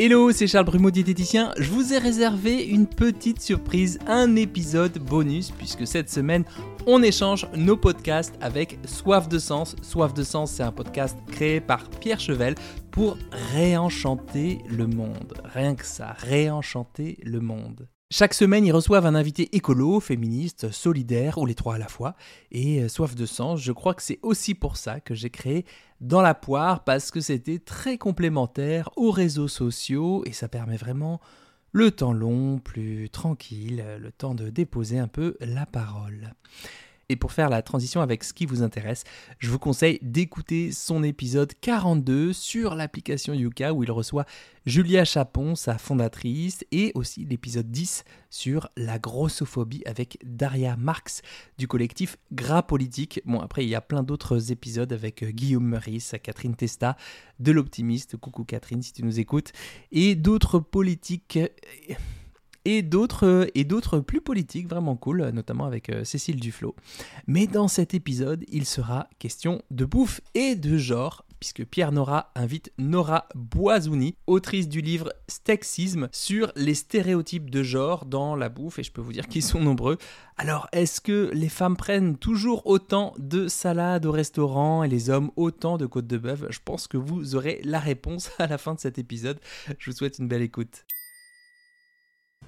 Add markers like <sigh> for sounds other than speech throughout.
Hello, c'est Charles Brumeau, diététicien. Je vous ai réservé une petite surprise, un épisode bonus, puisque cette semaine, on échange nos podcasts avec Soif de Sens. Soif de Sens, c'est un podcast créé par Pierre Chevel pour réenchanter le monde. Rien que ça, réenchanter le monde. Chaque semaine, ils reçoivent un invité écolo, féministe, solidaire, ou les trois à la fois. Et euh, soif de sens, je crois que c'est aussi pour ça que j'ai créé Dans la poire, parce que c'était très complémentaire aux réseaux sociaux, et ça permet vraiment le temps long, plus tranquille, le temps de déposer un peu la parole. Et pour faire la transition avec ce qui vous intéresse, je vous conseille d'écouter son épisode 42 sur l'application Yuka où il reçoit Julia Chapon, sa fondatrice, et aussi l'épisode 10 sur la grossophobie avec Daria Marx du collectif Gras Politique. Bon, après, il y a plein d'autres épisodes avec euh, Guillaume Meurice, Catherine Testa, de l'Optimiste, coucou Catherine si tu nous écoutes, et d'autres politiques euh, et d'autres euh, et d'autres plus politiques vraiment cool, notamment avec euh, Cécile Duflo. Mais dans cet épisode, il sera question de bouffe et de genre puisque Pierre Nora invite Nora Boisouni, autrice du livre Stexisme sur les stéréotypes de genre dans la bouffe, et je peux vous dire qu'ils sont nombreux. Alors, est-ce que les femmes prennent toujours autant de salades au restaurant et les hommes autant de côtes de bœuf? Je pense que vous aurez la réponse à la fin de cet épisode. Je vous souhaite une belle écoute.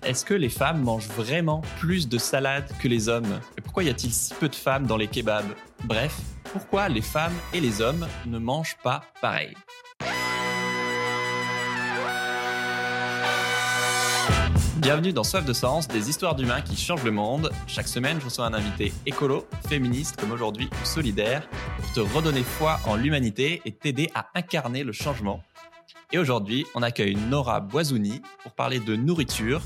Est-ce que les femmes mangent vraiment plus de salade que les hommes? Et pourquoi y a-t-il si peu de femmes dans les kebabs? Bref, pourquoi les femmes et les hommes ne mangent pas pareil? Bienvenue dans Soif de Sens, des histoires d'humains qui changent le monde. Chaque semaine, je reçois un invité écolo, féministe comme aujourd'hui, solidaire, pour te redonner foi en l'humanité et t'aider à incarner le changement. Et aujourd'hui, on accueille Nora Boisouni pour parler de nourriture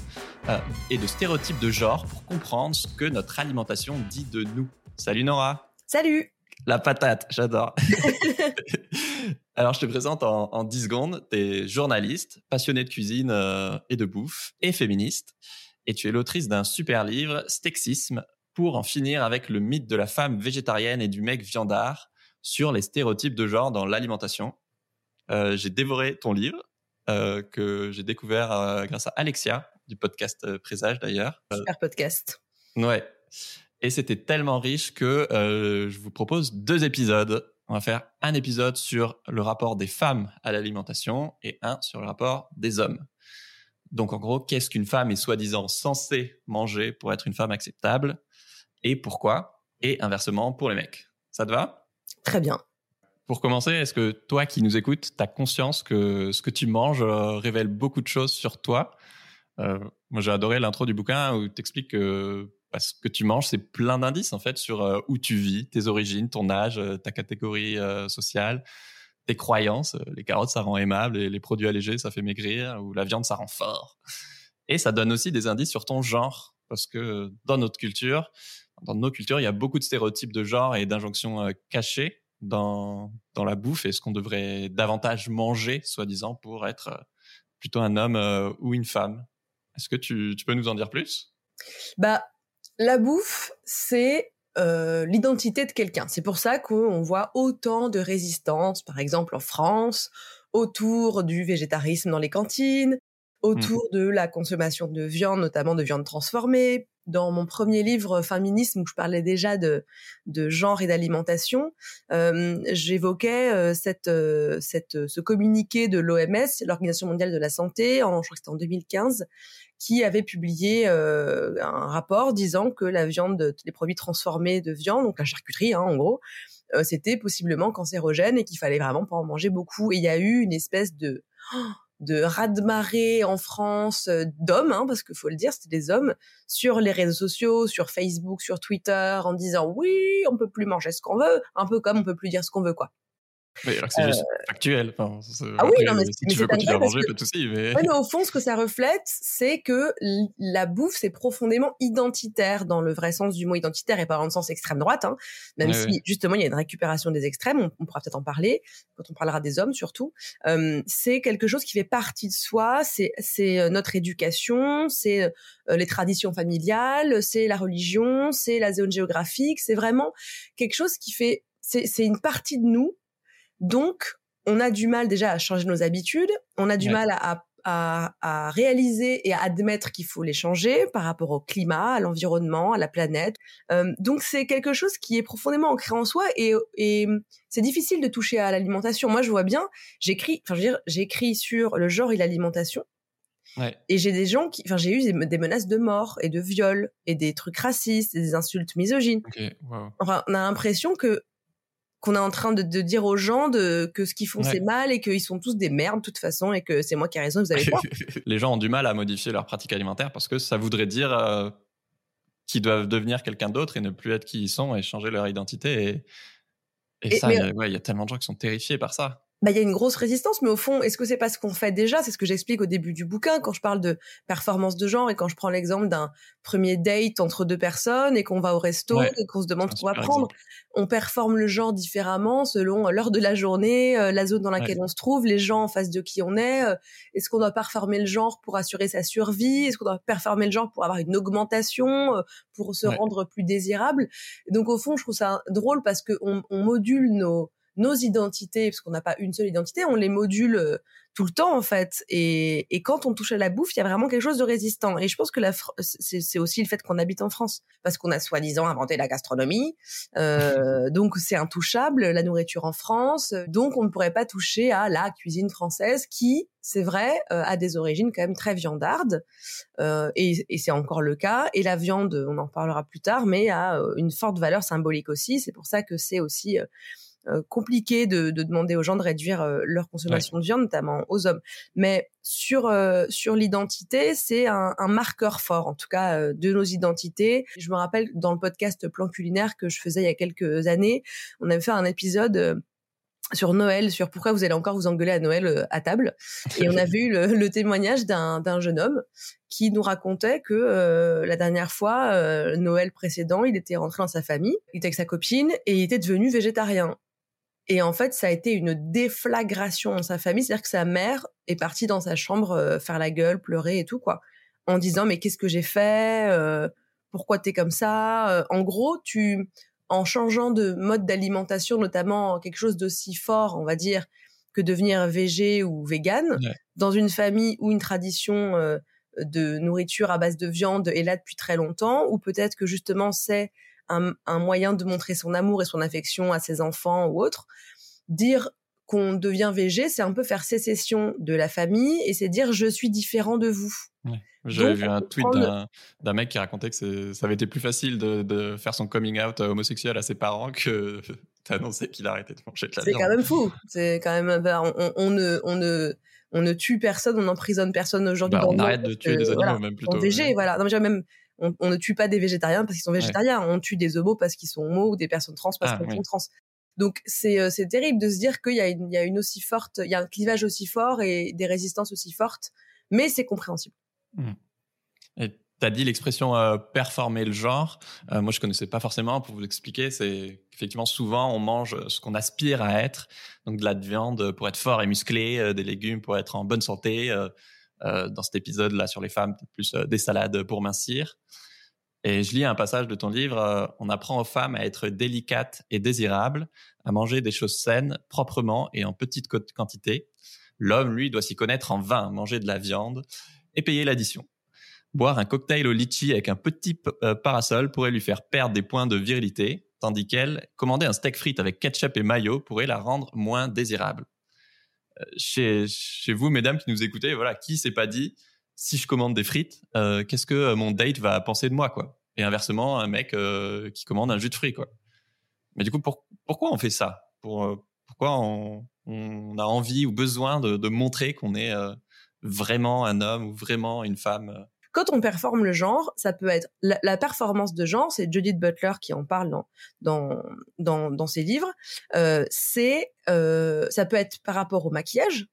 euh, et de stéréotypes de genre pour comprendre ce que notre alimentation dit de nous. Salut Nora Salut La patate, j'adore <laughs> Alors, je te présente en, 10 secondes. Tu es journaliste, passionné de cuisine euh, et de bouffe, et féministe. Et tu es l'autrice d'un super livre, Stexisme, pour en finir avec le mythe de la femme végétarienne et du mec viandard sur les stéréotypes de genre dans l'alimentation. Euh, j'ai dévoré ton livre euh, que j'ai découvert euh, grâce à Alexia du podcast Présage d'ailleurs. Super podcast. Ouais. Et c'était tellement riche que je vous propose deux épisodes. On va faire un épisode sur le rapport des femmes à l'alimentation et un sur le rapport des hommes. Donc en gros, qu'est-ce qu'une femme est soi-disant censée manger pour être une femme acceptable et pourquoi Et inversement pour les mecs. Ça te va? Très bien. Pour commencer, est-ce que toi qui nous écoutes, tu as conscience que ce que tu manges euh, révèle beaucoup de choses sur toi? Euh, Moi, j'ai adoré l'intro du bouquin où tu expliques que ce que tu manges, c'est plein d'indices en fait sur euh, où tu vis, tes origines, ton âge, ta catégorie sociale, tes croyances. Les carottes, ça rend aimable, et les produits allégés, ça fait maigrir, ou la viande, ça rend fort. Et ça donne aussi des indices sur ton genre, parce que dans notre culture, dans nos cultures, il y a beaucoup de stéréotypes de genre et d'injonctions cachées dans, la bouffe et ce qu'on devrait davantage manger, soi-disant, pour être euh, plutôt un homme euh, ou une femme. Est-ce que tu, tu, peux nous en dire plus? Bah, la bouffe, c'est euh, l'identité de quelqu'un. C'est pour ça qu'on voit autant de résistance, par exemple en France, autour du végétarisme dans les cantines, autour mmh. de la consommation de viande, notamment de viande transformée, dans mon premier livre Féminisme où je parlais déjà de, de genre et d'alimentation, euh, j'évoquais euh, cette, euh, cette, ce communiqué de l'OMS, l'Organisation mondiale de la santé, en, je crois que c'était en 2015, qui avait publié un rapport disant que la viande, les produits transformés de viande, donc la charcuterie hein, en gros, c'était possiblement cancérogène et qu'il fallait vraiment pas en manger beaucoup. Et il y a eu une espèce de de raz-de-marée en France euh, d'hommes, hein, parce qu'il faut le dire, c'était des hommes, sur les réseaux sociaux, sur Facebook, sur Twitter, en disant oui, on peut plus manger ce qu'on veut, un peu comme on peut plus dire ce qu'on veut, quoi. Mais c'est juste euh, factuel. Enfin, ah oui, non, mais si tu veux continuer à manger, pas de souci. Mais... mais... au fond, ce que ça reflète, c'est que la bouffe, c'est profondément identitaire dans le vrai sens du mot identitaire et pas dans le sens extrême droite. Hein, même si justement il y a une récupération des extrêmes, on, pourra peut-être en parler quand on parlera des hommes surtout. Euh, c'est quelque chose qui fait partie de soi. C'est c'est euh, notre éducation, c'est euh, les traditions familiales, c'est la religion, c'est la zone géographique. C'est vraiment quelque chose qui fait c'est une partie de nous donc, on a du mal déjà à changer nos habitudes, on a du mal à, à, à réaliser et à admettre qu'il faut les changer par rapport au climat, à l'environnement, à la planète. Euh, donc c'est quelque chose qui est profondément ancré en soi et, et c'est difficile de toucher à l'alimentation. Moi, je vois bien, j'écris, enfin, je veux dire, j'écris sur le genre et l'alimentation. Ouais. Et j'ai des gens qui, enfin, j'ai eu des, des menaces de mort et de viol et des trucs racistes, et des insultes misogynes. Ok, wow. Enfin, on a l'impression que qu'on est en train de, de dire aux gens de, que ce qu'ils font Ouais. c'est mal et qu'ils sont tous des merdes de toute façon et que c'est moi qui ai raison, vous avez pas. <laughs> Les gens ont du mal à modifier leur pratique alimentaire parce que ça voudrait dire euh, qu'ils doivent devenir quelqu'un d'autre et ne plus être qui ils sont et changer leur identité. Et, et, Et- ça, ouais, il y a tellement de gens qui sont terrifiés par ça. Bah, il y a une grosse résistance, mais au fond, est-ce que c'est pas ce qu'on fait déjà? C'est ce que j'explique au début du bouquin quand je parle de performance de genre et quand je prends l'exemple d'un premier date entre deux personnes et qu'on va au resto Ouais. et qu'on se demande ce qu'on va prendre. exemple. On performe le genre différemment selon l'heure de la journée, euh, la zone dans laquelle on se trouve, les gens en face de qui on est. euh, Est-ce qu'on doit performer le genre pour assurer sa survie? Est-ce qu'on doit performer le genre pour avoir une augmentation, euh, pour se Ouais. rendre plus désirable? Donc au fond, je trouve ça drôle parce que on, on module nos nos identités, parce qu'on n'a pas une seule identité, on les module euh, tout le temps en fait. Et, et quand on touche à la bouffe, il y a vraiment quelque chose de résistant. Et je pense que la c'est aussi le fait qu'on habite en France, parce qu'on a soi-disant inventé la gastronomie, euh, <laughs> donc c'est intouchable la nourriture en France. Donc on ne pourrait pas toucher à la cuisine française qui, c'est vrai, euh, a des origines quand même très viandardes. Euh, et, et c'est encore le cas. Et la viande, on en parlera plus tard, mais a euh, une forte valeur symbolique aussi. C'est pour ça que c'est aussi compliqué de, de demander aux gens de réduire euh, leur consommation de viande, notamment aux hommes. Mais sur euh, sur l'identité, c'est un, un marqueur fort, en tout cas euh, de nos identités. Je me rappelle dans le podcast Plan culinaire que je faisais il y a quelques années, on avait fait un épisode. euh, sur Noël, sur pourquoi vous allez encore vous engueuler à Noël euh, à table. Et on avait eu le, le témoignage d'un d'un jeune homme qui nous racontait que euh, la dernière fois, euh, Noël précédent, il était rentré dans sa famille, il était avec sa copine et il était devenu végétarien. Et en fait, ça a été une déflagration dans sa famille, c'est-à-dire que sa mère est partie dans sa chambre euh, faire la gueule, pleurer et tout quoi, en disant mais qu'est-ce que j'ai fait, euh, pourquoi t'es comme ça. Euh, En gros, tu en changeant de mode d'alimentation, notamment quelque chose d'aussi fort, on va dire, que devenir végé ou vegan, Ouais. dans une famille ou une tradition euh, de nourriture à base de viande est là depuis très longtemps, ou peut-être que justement c'est un, un moyen de montrer son amour et son affection à ses enfants ou autres, dire qu'on devient végé, c'est un peu faire sécession de la famille et c'est dire je suis différent de vous. J'avais Donc, vu on un tweet prendre- d'un mec qui racontait que c'est- ça avait été plus facile de, de faire son coming out euh, homosexuel à ses parents que <laughs> d'annoncer qu'il arrêtait de manger de la C'est viande. quand même fou. C'est quand même ben, on, on- on ne on ne on ne tue personne, on n'emprisonne personne aujourd'hui. Bah, on arrête de tuer que, des animaux, voilà, même plutôt. végé, ouais. voilà. Non, mais même on, on ne tue pas des végétariens parce qu'ils sont végétariens, on tue des homos parce qu'ils sont homos ou des personnes trans parce Ah, qu'elles oui. sont trans. Donc c'est euh, c'est terrible de se dire qu'il y a une il y a une aussi forte il y a un clivage aussi fort et des résistances aussi fortes, mais c'est compréhensible. Et tu as dit l'expression euh, performer le genre. Euh, moi, je connaissais pas forcément. Pour vous expliquer, c'est qu'effectivement, souvent, on mange ce qu'on aspire à être. Donc, de la viande pour être fort et musclé, euh, des légumes pour être en bonne santé. Euh, dans cet épisode-là sur les femmes, plus euh, des salades pour mincir. Et je lis un passage de ton livre. euh, on apprend aux femmes à être délicates et désirables, à manger des choses saines, proprement et en petite quantité. L'homme, lui, doit s'y connaître en vin, manger de la viande et payer l'addition. Boire un cocktail au litchi avec un petit parasol pourrait lui faire perdre des points de virilité, tandis qu'elle, commander un steak frites avec ketchup et mayo pourrait la rendre moins désirable. Chez, vous, mesdames qui nous écoutez, voilà, qui s'est pas dit, si je commande des frites, euh, qu'est-ce que euh, mon date va penser de moi, quoi? Et inversement, un mec euh, qui commande un jus de fruits, quoi. Mais du coup, pour- pourquoi on fait ça? Pour, Pourquoi on, a envie ou besoin de, montrer qu'on est vraiment un homme ou vraiment une femme quand on performe le genre, ça peut être la, performance de genre, c'est Judith Butler qui en parle dans dans dans, dans ses livres. Euh, c'est euh, ça peut être par rapport au maquillage,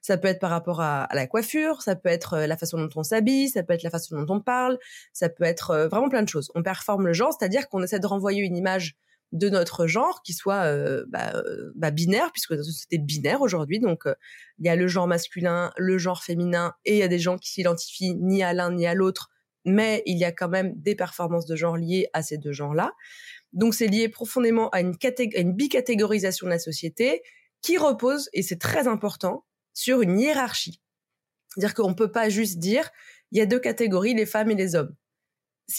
ça peut être par rapport à, à la coiffure, ça peut être euh, la façon dont on s'habille, ça peut être la façon dont on parle, ça peut être euh, vraiment plein de choses. On performe le genre, c'est-à-dire qu'on essaie de renvoyer une image de notre genre qui soit euh, bah, euh, bah, binaire puisque dans une société binaire aujourd'hui donc euh, il y a le genre masculin le genre féminin et il y a des gens qui s'identifient ni à l'un ni à l'autre mais il y a quand même des performances de genre liées à ces deux genres là donc c'est lié profondément à une, à une bicatégorisation de la société qui repose et c'est très important sur une hiérarchie C'est-à-dire qu'on peut pas juste dire il y a deux catégories, les femmes et les hommes.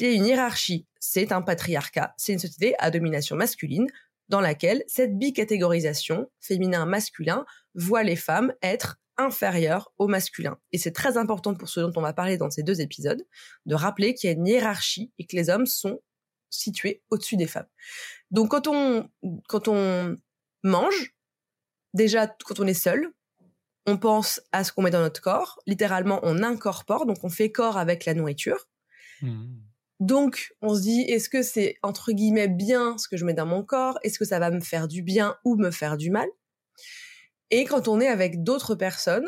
A une hiérarchie, c'est un patriarcat, c'est une société à domination masculine dans laquelle cette bicatégorisation féminin-masculin voit les femmes être inférieures au masculin. Et c'est très important pour ce dont on va parler dans ces deux épisodes, de rappeler qu'il y a une hiérarchie et que les hommes sont situés au-dessus des femmes. Donc quand on, quand on mange, déjà quand on est seul, on pense à ce qu'on met dans notre corps. Littéralement, on incorpore, donc on fait corps avec la nourriture. Mmh. Donc, on se dit, est-ce que c'est entre guillemets bien ce que je mets dans mon corps? Est-ce que ça va me faire du bien ou me faire du mal? Et quand on est avec d'autres personnes,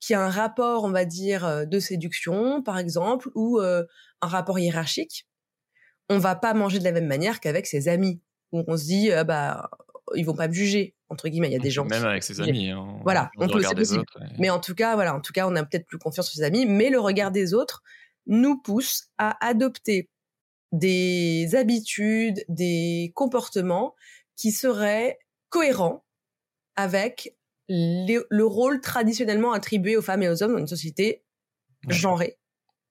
qui a un rapport, on va dire, euh, de séduction, par exemple, ou euh, un rapport hiérarchique, on va pas manger de la même manière qu'avec ses amis, où on se dit, ah bah, ils vont pas me juger entre guillemets. Il y a des gens même avec ses amis. Hein, voilà, on, peut, c'est Mais en tout cas, voilà, en tout cas, on a peut-être plus confiance en ses amis, mais le regard des autres nous pousse à adopter des habitudes, des comportements qui seraient cohérents avec le rôle traditionnellement attribué aux femmes et aux hommes dans une société genrée,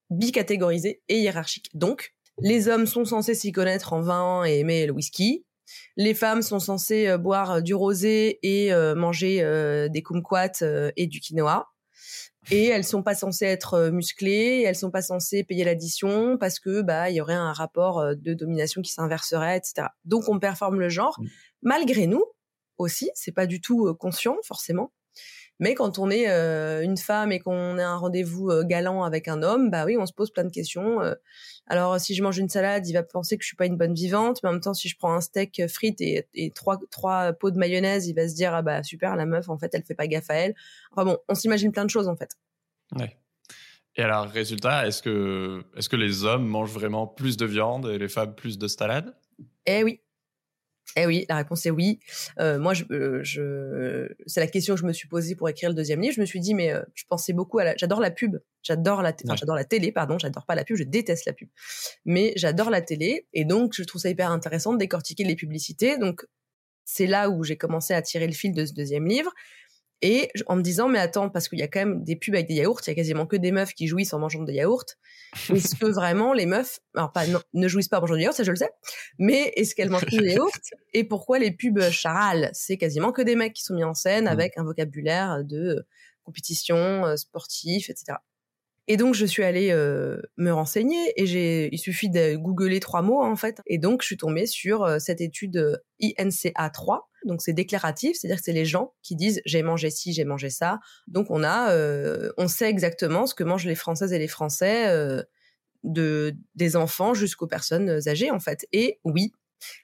bicatégorisée et hiérarchique. Donc, les hommes sont censés s'y connaître en vin et aimer le whisky. Les femmes sont censées euh, boire du rosé et euh, manger euh, des kumquats et du quinoa et elles sont pas censées être euh, musclées, elles sont pas censées payer l'addition parce que bah il y aurait un rapport euh, de domination qui s'inverserait, etc. Donc on performe le genre mmh. malgré nous aussi, c'est pas du tout euh, conscient forcément. Mais quand on est euh, une femme et qu'on a un rendez-vous galant avec un homme, bah oui, on se pose plein de questions. Euh. Alors si je mange une salade, il va penser que je suis pas une bonne vivante, mais en même temps si je prends un steak frites et, et trois trois pots de mayonnaise, il va se dire ah bah super la meuf en fait elle fait pas gaffe à elle. Enfin bon, on s'imagine plein de choses en fait. Ouais. Et alors résultat, est-ce que est-ce que les hommes mangent vraiment plus de viande et les femmes plus de salade? Eh oui, eh oui, la réponse est oui. Euh, moi, je, euh, je c'est la question que je me suis posée pour écrire le deuxième livre. Je me suis dit, mais euh, je pensais beaucoup à la. J'adore la pub. J'adore la. Enfin, j'adore la télé. Pardon, j'adore pas la pub. Je déteste la pub. Mais j'adore la télé et donc je trouve ça hyper intéressant de décortiquer les publicités. Donc c'est là où j'ai commencé à tirer le fil de ce deuxième livre. Et en me disant, mais attends, parce qu'il y a quand même des pubs avec des yaourts, il y a quasiment que des meufs qui jouissent en mangeant des yaourts. <laughs> Est-ce que vraiment les meufs, alors pas, ne jouissent pas en mangeant des yaourts, ça je le sais, mais est-ce qu'elles mangent des <laughs> yaourts Et pourquoi les pubs charal? C'est quasiment que des mecs qui sont mis en scène mmh. avec un vocabulaire de compétition, euh, sportif, etc. Et donc je suis allée euh, me renseigner et j'ai il suffit de googler trois mots en fait et donc je suis tombée sur euh, cette étude INCA 3 donc c'est déclaratif, c'est-à-dire que c'est les gens qui disent j'ai mangé ci, j'ai mangé ça. Donc on a, euh, on sait exactement ce que mangent les Françaises et les Français, euh, de des enfants jusqu'aux personnes âgées en fait. Et oui,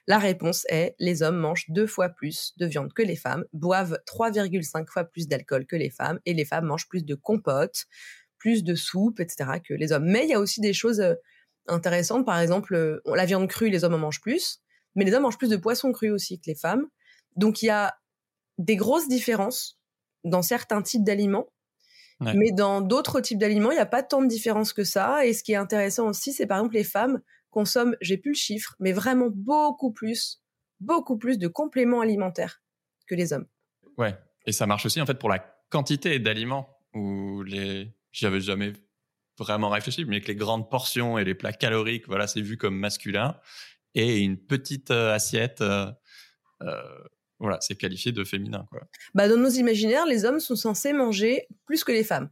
la réponse est les hommes mangent deux fois plus de viande que les femmes, boivent 3,5 fois plus d'alcool que les femmes, et les femmes mangent plus de compotes, plus de soupe, etc. que les hommes. Mais il y a aussi des choses euh, intéressantes, par exemple, la viande crue, les hommes en mangent plus, mais les hommes mangent plus de poissons crus aussi que les femmes. Donc il y a des grosses différences dans certains types d'aliments, mais dans d'autres types d'aliments, il n'y a pas tant de différences que ça. Et ce qui est intéressant aussi, c'est par exemple les femmes consomment, j'ai plus le chiffre, mais vraiment beaucoup plus, beaucoup plus de compléments alimentaires que les hommes. Ouais, et ça marche aussi en fait pour la quantité d'aliments où les, j'y avais jamais vraiment réfléchi, mais que les grandes portions et les plats caloriques, voilà, c'est vu comme masculin, et une petite euh, assiette. Euh, euh voilà, c'est qualifié de féminin. Quoi. Bah, dans nos imaginaires, les hommes sont censés manger plus que les femmes.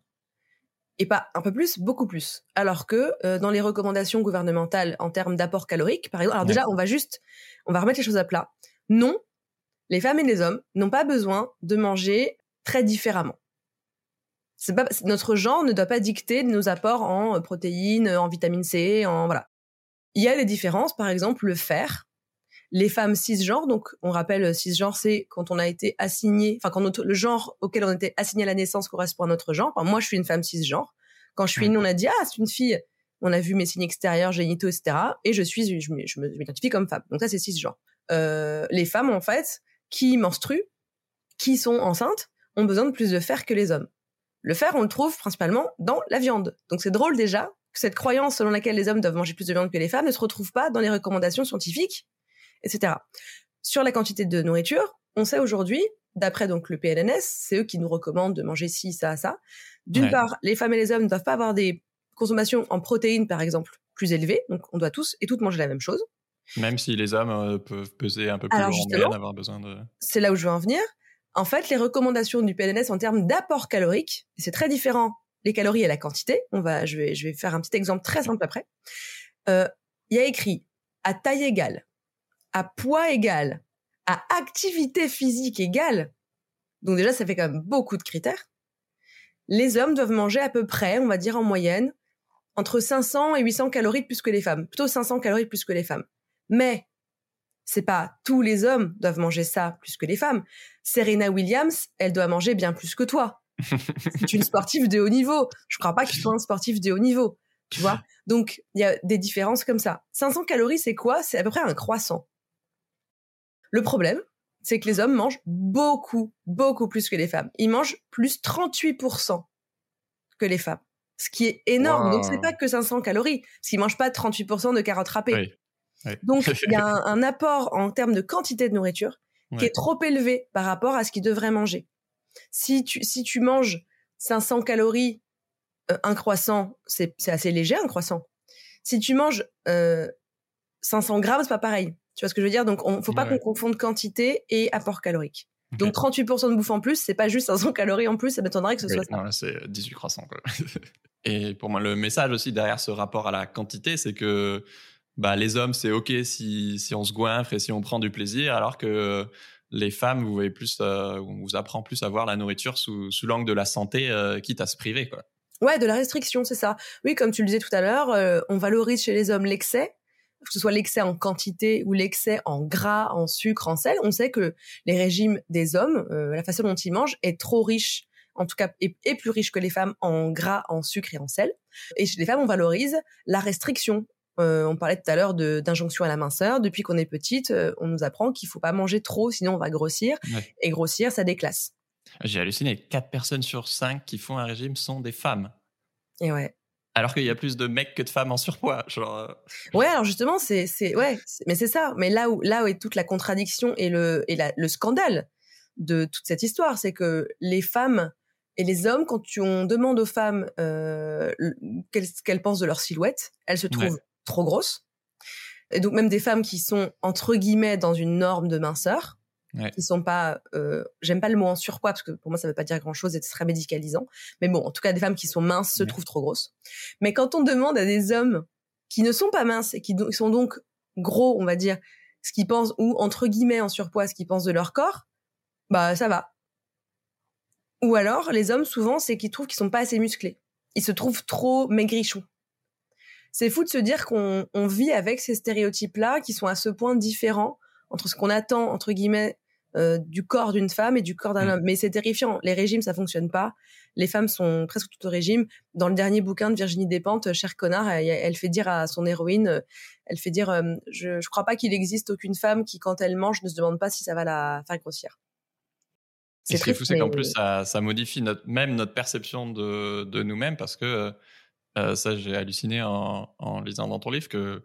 Et pas un peu plus, beaucoup plus. Alors que euh, dans les recommandations gouvernementales en termes d'apport calorique, par exemple, alors déjà, on va juste, on va remettre les choses à plat. Non, les femmes et les hommes n'ont pas besoin de manger très différemment. Notre genre ne doit pas dicter nos apports en euh, protéines, en vitamine C, en voilà. Il y a des différences, par exemple le fer les femmes cisgenres, donc on rappelle euh, cisgenre, c'est quand on a été assigné, enfin quand le genre auquel on été assigné à la naissance correspond à notre genre. moi, je suis une femme cisgenre. Quand je suis née, on a dit ah c'est une fille. On a vu mes signes extérieurs, génitaux, etc. Et je suis, je, je m'identifie comme femme. Donc ça, c'est cisgenre. Euh, les femmes, en fait, qui menstruent, qui sont enceintes, ont besoin de plus de fer que les hommes. Le fer, on le trouve principalement dans la viande. Donc c'est drôle déjà que cette croyance selon laquelle les hommes doivent manger plus de viande que les femmes ne se retrouve pas dans les recommandations scientifiques etc. Sur la quantité de nourriture, on sait aujourd'hui d'après donc le PNNS, c'est eux qui nous recommandent de manger ci, ça, ça. D'une part, les femmes et les hommes ne doivent pas avoir des consommations en protéines, par exemple, plus élevées. Donc, on doit tous et toutes manger la même chose. Même si les hommes euh, peuvent peser un peu plus Alors, lourd en avoir besoin de. C'est là où je veux en venir. En fait, les recommandations du PNNS en termes d'apport calorique, c'est très différent les calories et la quantité. On va, je vais, je vais faire un petit exemple très simple après. Euh, Il y a écrit à taille égale, à poids égal, à activité physique égale. Donc déjà, ça fait quand même beaucoup de critères. Les hommes doivent manger à peu près, on va dire en moyenne, entre 500 et 800 calories de plus que les femmes. Plutôt 500 calories de plus que les femmes. Mais c'est pas tous les hommes doivent manger ça plus que les femmes. Serena Williams, elle doit manger bien plus que toi. <laughs> c'est une sportive de haut niveau. Je crois pas qu'il soit un sportif de haut niveau. Tu vois Donc, il y a des différences comme ça. 500 calories, c'est quoi? C'est à peu près un croissant. Le problème, c'est que les hommes mangent beaucoup, beaucoup plus que les femmes. Ils mangent plus 38% que les femmes. Ce qui est énorme. Wow. Donc, c'est pas que 500 calories. Parce qu'ils mangent pas 38% de carottes râpées. Oui. Donc, il y a un, <laughs> un apport en termes de quantité de nourriture qui est trop élevé par rapport à ce qu'ils devraient manger. Si tu, si tu manges 500 calories, euh, un croissant, c'est assez léger, un croissant. Si tu manges euh, 500 grammes, c'est pas pareil. Tu vois ce que je veux dire? Donc, on faut pas Ouais. qu'on confonde quantité et apport calorique. Donc, 38% de bouffe en plus, c'est pas juste 500 calories en plus, ça m'étonnerait que ce Oui, soit ça. non, là, c'est 18 croissants. Quoi. <laughs> Et pour moi, le message aussi derrière ce rapport à la quantité, c'est que bah, les hommes, c'est OK si, si on se goinfre et si on prend du plaisir, alors que les femmes, vous plus, euh, on vous apprend plus à voir la nourriture sous, sous l'angle de la santé, euh, quitte à se priver. Quoi. Ouais, de la restriction, c'est ça. Oui, comme tu le disais tout à l'heure, euh, on valorise chez les hommes l'excès, que ce soit l'excès en quantité ou l'excès en gras, en sucre, en sel. On sait que les régimes des hommes, la façon dont ils mangent, est trop riche, en tout cas, est plus riche que les femmes en gras, en sucre et en sel. Et chez les femmes, on valorise la restriction. Euh, on parlait tout à l'heure d'injonction à la minceur. Depuis qu'on est petite, euh, on nous apprend qu'il faut pas manger trop, sinon on va grossir. Ouais. Et grossir, ça déclasse. J'ai halluciné, 4 personnes sur 5 qui font un régime sont des femmes. Et ouais. Alors qu'il y a plus de mecs que de femmes en surpoids. Genre, euh, Ouais, alors justement, c'est, ouais, mais c'est ça. Mais là où, là où est toute la contradiction et le, et la- le scandale de toute cette histoire, c'est que les femmes et les hommes, quand on demande aux femmes euh, qu'elles, ce qu'elles pensent de leur silhouette, elles se trouvent Ouais. Trop grosses. Et donc même des femmes qui sont entre guillemets dans une norme de minceur, Ouais. qui sont pas, euh, j'aime pas le mot en surpoids parce que pour moi ça veut pas dire grand chose et c'est très médicalisant. Mais bon, en tout cas des femmes qui sont minces se Ouais. trouvent trop grosses. Mais quand on demande à des hommes qui ne sont pas minces et qui do- sont donc gros, on va dire, ce qu'ils pensent ou entre guillemets en surpoids, ce qu'ils pensent de leur corps, bah ça va. Ou alors les hommes souvent c'est qu'ils trouvent qu'ils sont pas assez musclés. Ils se trouvent trop maigrichons. C'est fou de se dire qu'on on vit avec ces stéréotypes-là qui sont à ce point différents entre ce qu'on attend entre guillemets euh, du corps d'une femme et du corps d'un Mm. homme. Mais c'est terrifiant. Les régimes, ça fonctionne pas. Les femmes sont presque toutes au régime. Dans le dernier bouquin de Virginie Despentes, euh, Cher connard, elle, elle fait dire à son héroïne, euh, elle fait dire, euh, je, je crois pas qu'il existe aucune femme qui, quand elle mange, ne se demande pas si ça va la faire grossir. Et ce qui est fou, c'est qu'en plus, ça, ça modifie notre, même notre perception de, de nous-mêmes parce que euh, ça, j'ai halluciné en, en lisant dans ton livre que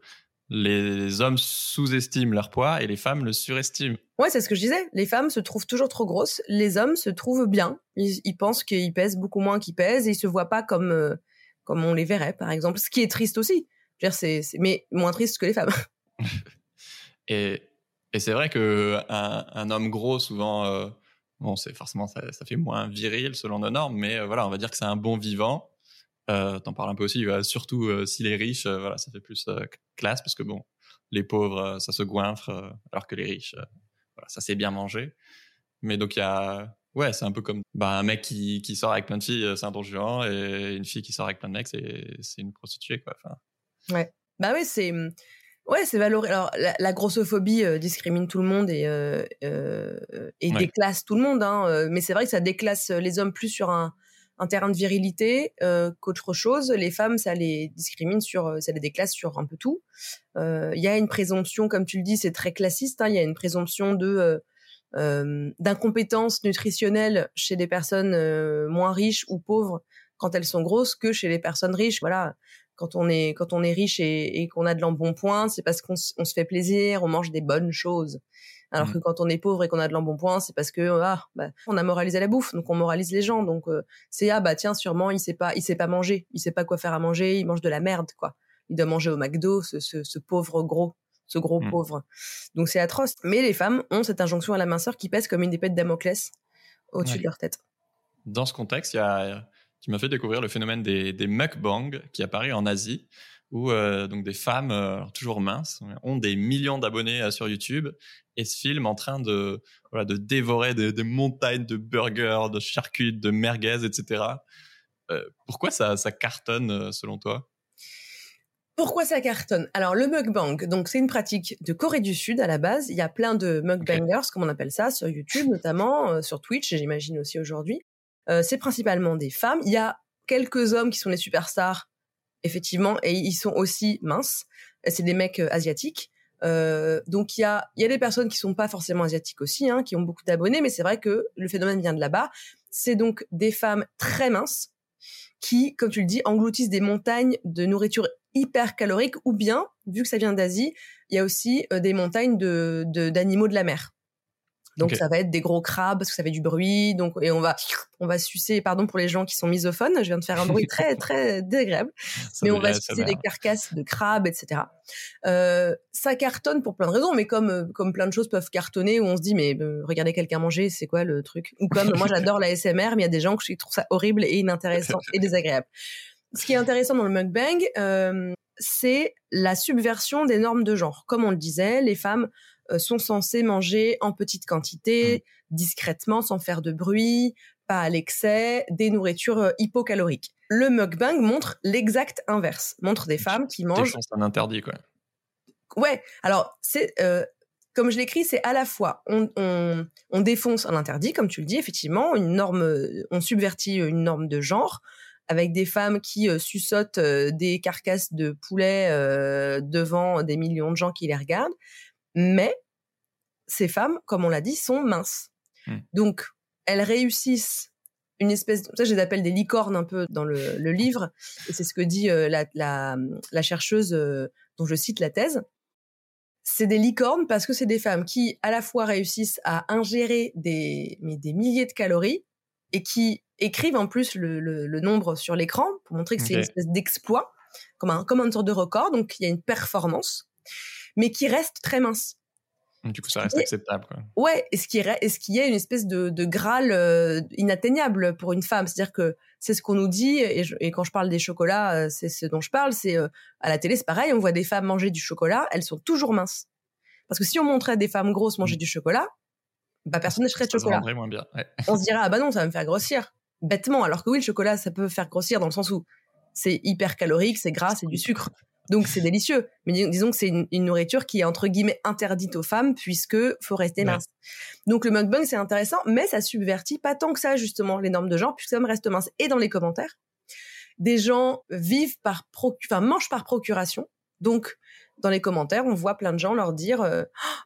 les hommes sous-estiment leur poids et les femmes le surestiment. Ouais, c'est ce que je disais. Les femmes se trouvent toujours trop grosses. Les hommes se trouvent bien. Ils, ils pensent qu'ils pèsent beaucoup moins qu'ils pèsent et ils se voient pas comme euh, comme on les verrait, par exemple. Ce qui est triste aussi. Je veux dire, c'est, c'est- mais moins triste que les femmes. <laughs> <laughs> Et, et c'est vrai que un, un homme gros, souvent, euh, bon, c'est forcément ça, ça fait moins viril selon nos normes, mais voilà, on va dire que c'est un bon vivant. Euh, T'en parles un peu aussi, euh, surtout euh, s'il est riche, euh, voilà, ça fait plus classe parce que bon, les pauvres, ça se goinfre, alors que les riches, voilà, ça c'est bien manger. Mais donc il y a, ouais, c'est un peu comme bah, un mec qui, qui sort avec plein de filles, c'est un don juan, et une fille qui sort avec plein de mecs, c'est une prostituée, quoi. Enfin, Bah oui, c'est ouais, c'est valorisé. Alors la, la grossophobie discrimine tout le monde et et Ouais. déclasse tout le monde. Hein, mais c'est vrai que ça déclasse les hommes plus sur un un terrain de virilité euh, qu'autre chose. Les femmes, ça les discrimine sur, euh, ça les déclasse sur un peu tout. Euh, Il y a une présomption, comme tu le dis, c'est très classiste. hein, Il y a une présomption de euh, euh, d'incompétence nutritionnelle chez des personnes moins riches ou pauvres quand elles sont grosses que chez les personnes riches. Voilà, Quand on est quand on est riche et, qu'on a de l'embonpoint, c'est parce qu'on se fait plaisir, on mange des bonnes choses. Alors mmh. que quand on est pauvre et qu'on a de l'embonpoint, c'est parce que ah, bah, on a moralisé la bouffe, donc on moralise les gens. Donc euh, c'est ah bah tiens sûrement il sait pas il sait pas manger, il sait pas quoi faire à manger, il mange de la merde quoi. Il doit manger au McDo, ce, ce, pauvre gros, ce gros mmh. pauvre. Donc c'est atroce. Mais les femmes ont cette injonction à la minceur qui pèse comme une épée de Damoclès au-dessus de leur tête. Dans ce contexte, il y a, tu m'as fait découvrir le phénomène des, des mukbang qui apparaît en Asie où euh, donc des femmes euh, toujours minces ont des millions d'abonnés euh, sur YouTube et se filment en train de voilà de dévorer des, montagnes de burgers, de charcuterie, de merguez, etc. pourquoi ça, ça cartonne selon toi? Pourquoi ça cartonne? Alors le mukbang, donc c'est une pratique de Corée du Sud à la base. Il y a plein de mukbangers, comme on appelle ça, sur YouTube notamment, sur Twitch, et j'imagine aussi aujourd'hui. c'est principalement des femmes. Il y a quelques hommes qui sont les superstars effectivement, et ils sont aussi minces. C'est des mecs euh, asiatiques. Euh, donc il y a, y a des personnes qui sont pas forcément asiatiques aussi, hein, qui ont beaucoup d'abonnés, mais c'est vrai que le phénomène vient de là-bas. C'est donc des femmes très minces qui, comme tu le dis, engloutissent des montagnes de nourriture hyper calorique, ou bien, vu que ça vient d'Asie, il y a aussi euh, des montagnes de d'animaux de la mer. Donc ça va être des gros crabes parce que ça fait du bruit. Donc et on va on va sucer. Pardon pour les gens qui sont misophones. Je viens de faire un bruit très <laughs> très désagréable. mais on va sucer des carcasses de crabes, etc. Euh, ça cartonne pour plein de raisons. Mais comme euh, comme plein de choses peuvent cartonner où on se dit mais euh, regardez quelqu'un manger, c'est quoi le truc? Ou comme moi j'adore la SMR, mais il y a des gens qui trouvent ça horrible et inintéressant et désagréable. Ce qui est intéressant dans le mukbang, euh, c'est la subversion des normes de genre. Comme on le disait, les femmes sont censés manger en petite quantité, mmh. discrètement, sans faire de bruit, pas à l'excès, des nourritures euh, hypocaloriques. Le mukbang montre l'exact inverse, montre des femmes qui mangent. C'est un interdit, quoi. Ouais. Alors c'est euh, comme je l'écris, c'est à la fois on, on, on, défonce un interdit, comme tu le dis, effectivement, une norme, on subvertit une norme de genre avec des femmes qui euh, des carcasses de poulet devant des millions de gens qui les regardent. Mais ces femmes, comme on l'a dit, sont minces. Hmm. Donc, elles réussissent une espèce, de, ça je les appelle des licornes un peu dans le, livre, et c'est ce que dit euh, la, chercheuse euh, dont je cite la thèse. C'est des licornes parce que c'est des femmes qui à la fois réussissent à ingérer des, des milliers de calories et qui écrivent en plus le, nombre sur l'écran pour montrer que c'est une espèce d'exploit, comme un, comme un sorte de record, donc il y a une performance mais qui reste très mince. Du coup, ça reste acceptable. Quoi. Ouais, est-ce qu'il est qu'il y a une espèce de, de graal euh, inatteignable pour une femme C'est-à-dire que c'est ce qu'on nous dit, et, et, quand je parle des chocolats, euh, c'est ce dont je parle. C'est euh, à la télé, c'est pareil, on voit des femmes manger du chocolat, elles sont toujours minces. Parce que si on montrait des femmes grosses manger mmh. du chocolat, bah personne ne ferait de chocolat. moins bien. on se dirait ah bah non, ça va me faire grossir. Bêtement, alors que oui, le chocolat, ça peut faire grossir dans le sens où c'est hyper calorique, c'est gras, c'est du sucre. Donc c'est délicieux. Mais disons que c'est une, nourriture qui est entre guillemets interdite aux femmes puisque faut rester mince. Donc le mukbang c'est intéressant, mais ça subvertit pas tant que ça justement les normes de genre puisque ça me reste mince. Et dans les commentaires, des gens vivent par enfin mangent par procuration. Donc dans les commentaires, on voit plein de gens leur dire euh,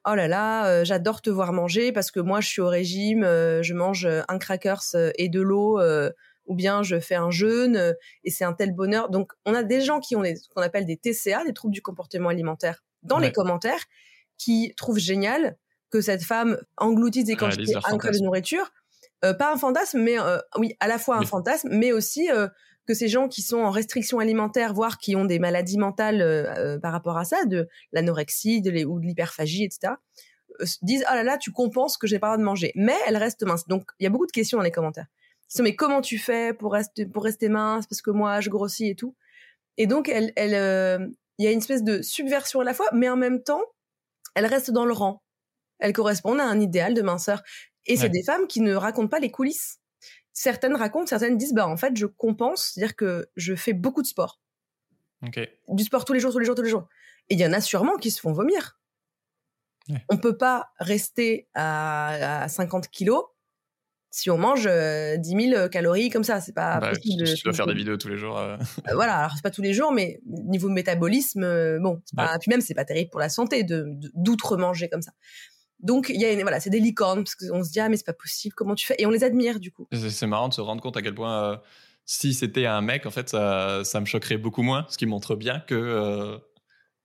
oh là là, euh, j'adore te voir manger parce que moi je suis au régime, euh, je mange un crackers et de l'eau ou bien je fais un jeûne euh, et c'est un tel bonheur. Donc, on a des gens qui ont ce qu'on appelle des TCA, des troubles du comportement alimentaire, dans les commentaires, qui trouvent génial que cette femme engloutisse des quantités incroyables de nourriture. Euh, pas un fantasme, mais euh, oui, à la fois un fantasme, mais aussi que ces gens qui sont en restriction alimentaire, voire qui ont des maladies mentales par rapport à ça, de l'anorexie, de ou de l'hyperphagie, etc., disent ah là là, tu compenses que j'ai pas le droit de manger, mais elle reste mince. Donc il y a beaucoup de questions dans les commentaires mais comment tu fais pour rester pour rester mince? Parce que moi je grossis et tout. Et donc elle elle euh, il y a une espèce de subversion à la fois, mais en même temps elle reste dans le rang. Elle correspond à un idéal de minceur. Et c'est des femmes qui ne racontent pas les coulisses. Certaines racontent, certaines disent bah en fait je compense, c'est-à-dire que je fais beaucoup de sport. Du sport tous les jours, tous les jours, tous les jours. Et il y en a sûrement qui se font vomir. Ouais. On peut pas rester à, à 50 kilos si on mange 10 euh, 000 calories comme ça, c'est pas bah, possible. Tu dois faire des vidéos tous les jours. Euh. Euh, voilà, alors c'est pas tous les jours, mais niveau métabolisme, bon, pas, puis même c'est pas terrible pour la santé de d'outre manger comme ça. Donc il y a une, voilà, c'est des licornes parce qu'on se dit ah mais c'est pas possible, comment tu fais? Et on les admire du coup. C'est marrant de se rendre compte à quel point si c'était un mec, en fait, ça, ça me choquerait beaucoup moins, ce qui montre bien que, euh,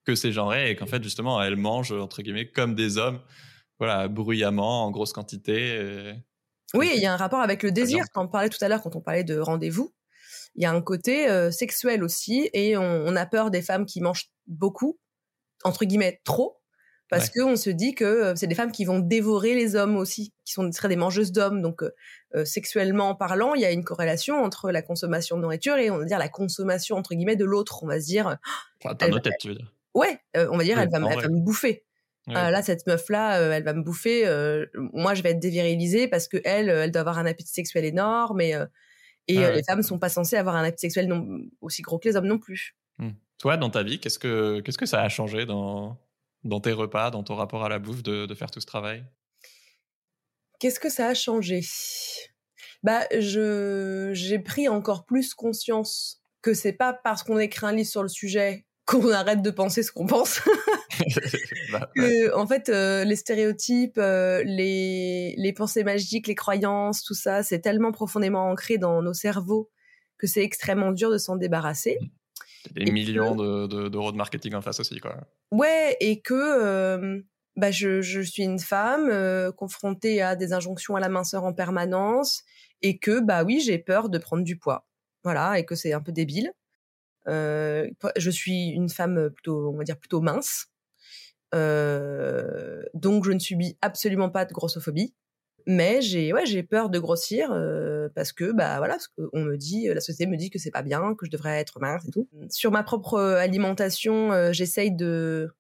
que c'est genré et qu'en fait, justement, elle mange, entre guillemets, comme des hommes, voilà, bruyamment, en grosse quantité. Oui, il y a un rapport avec le désir. Quand on parlait tout à l'heure, quand on parlait de rendez-vous, il y a un côté euh, sexuel aussi et on, on, a peur des femmes qui mangent beaucoup, entre guillemets, trop parce que qu'on se dit que euh, c'est des femmes qui vont dévorer les hommes aussi, qui sont seraient des mangeuses d'hommes. Donc, euh, sexuellement parlant, il y a une corrélation entre la consommation de nourriture et on va dire la consommation entre guillemets de l'autre. On va se dire, têtes, tu veux dire. Ouais, on va dire, elle, va, elle va me bouffer. Là, cette meuf-là, elle va me bouffer. moi, je vais être dévirilisée parce que elle, elle doit avoir un appétit sexuel énorme et et ah les femmes sont pas censées avoir un appétit sexuel non, aussi gros que les hommes non plus. Mmh. Toi, dans ta vie, qu'est-ce que qu'est-ce que ça a changé dans dans tes repas, dans ton rapport à la bouffe, de, faire tout ce travail? Qu'est-ce que ça a changé? Bah, je j'ai pris encore plus conscience que c'est pas parce qu'on écrit un livre sur le sujet qu'on arrête de penser ce qu'on pense. <laughs> <laughs> Bah, en fait, euh, les stéréotypes, euh, les, les pensées magiques, les croyances, tout ça, c'est tellement profondément ancré dans nos cerveaux que c'est extrêmement dur de s'en débarrasser. Des millions d'euros de, marketing en face aussi, quoi. Ouais, et que euh, bah, je, je, suis une femme confrontée à des injonctions à la minceur en permanence, et que bah oui, j'ai peur de prendre du poids. Voilà, et que c'est un peu débile. Je suis une femme plutôt, on va dire plutôt mince, donc je ne subis absolument pas de grossophobie mais j'ai ouais j'ai peur de grossir euh, parce que bah voilà parce on me dit la société me dit que c'est pas bien que je devrais être mince et tout. Sur ma propre alimentation euh, j'essaye de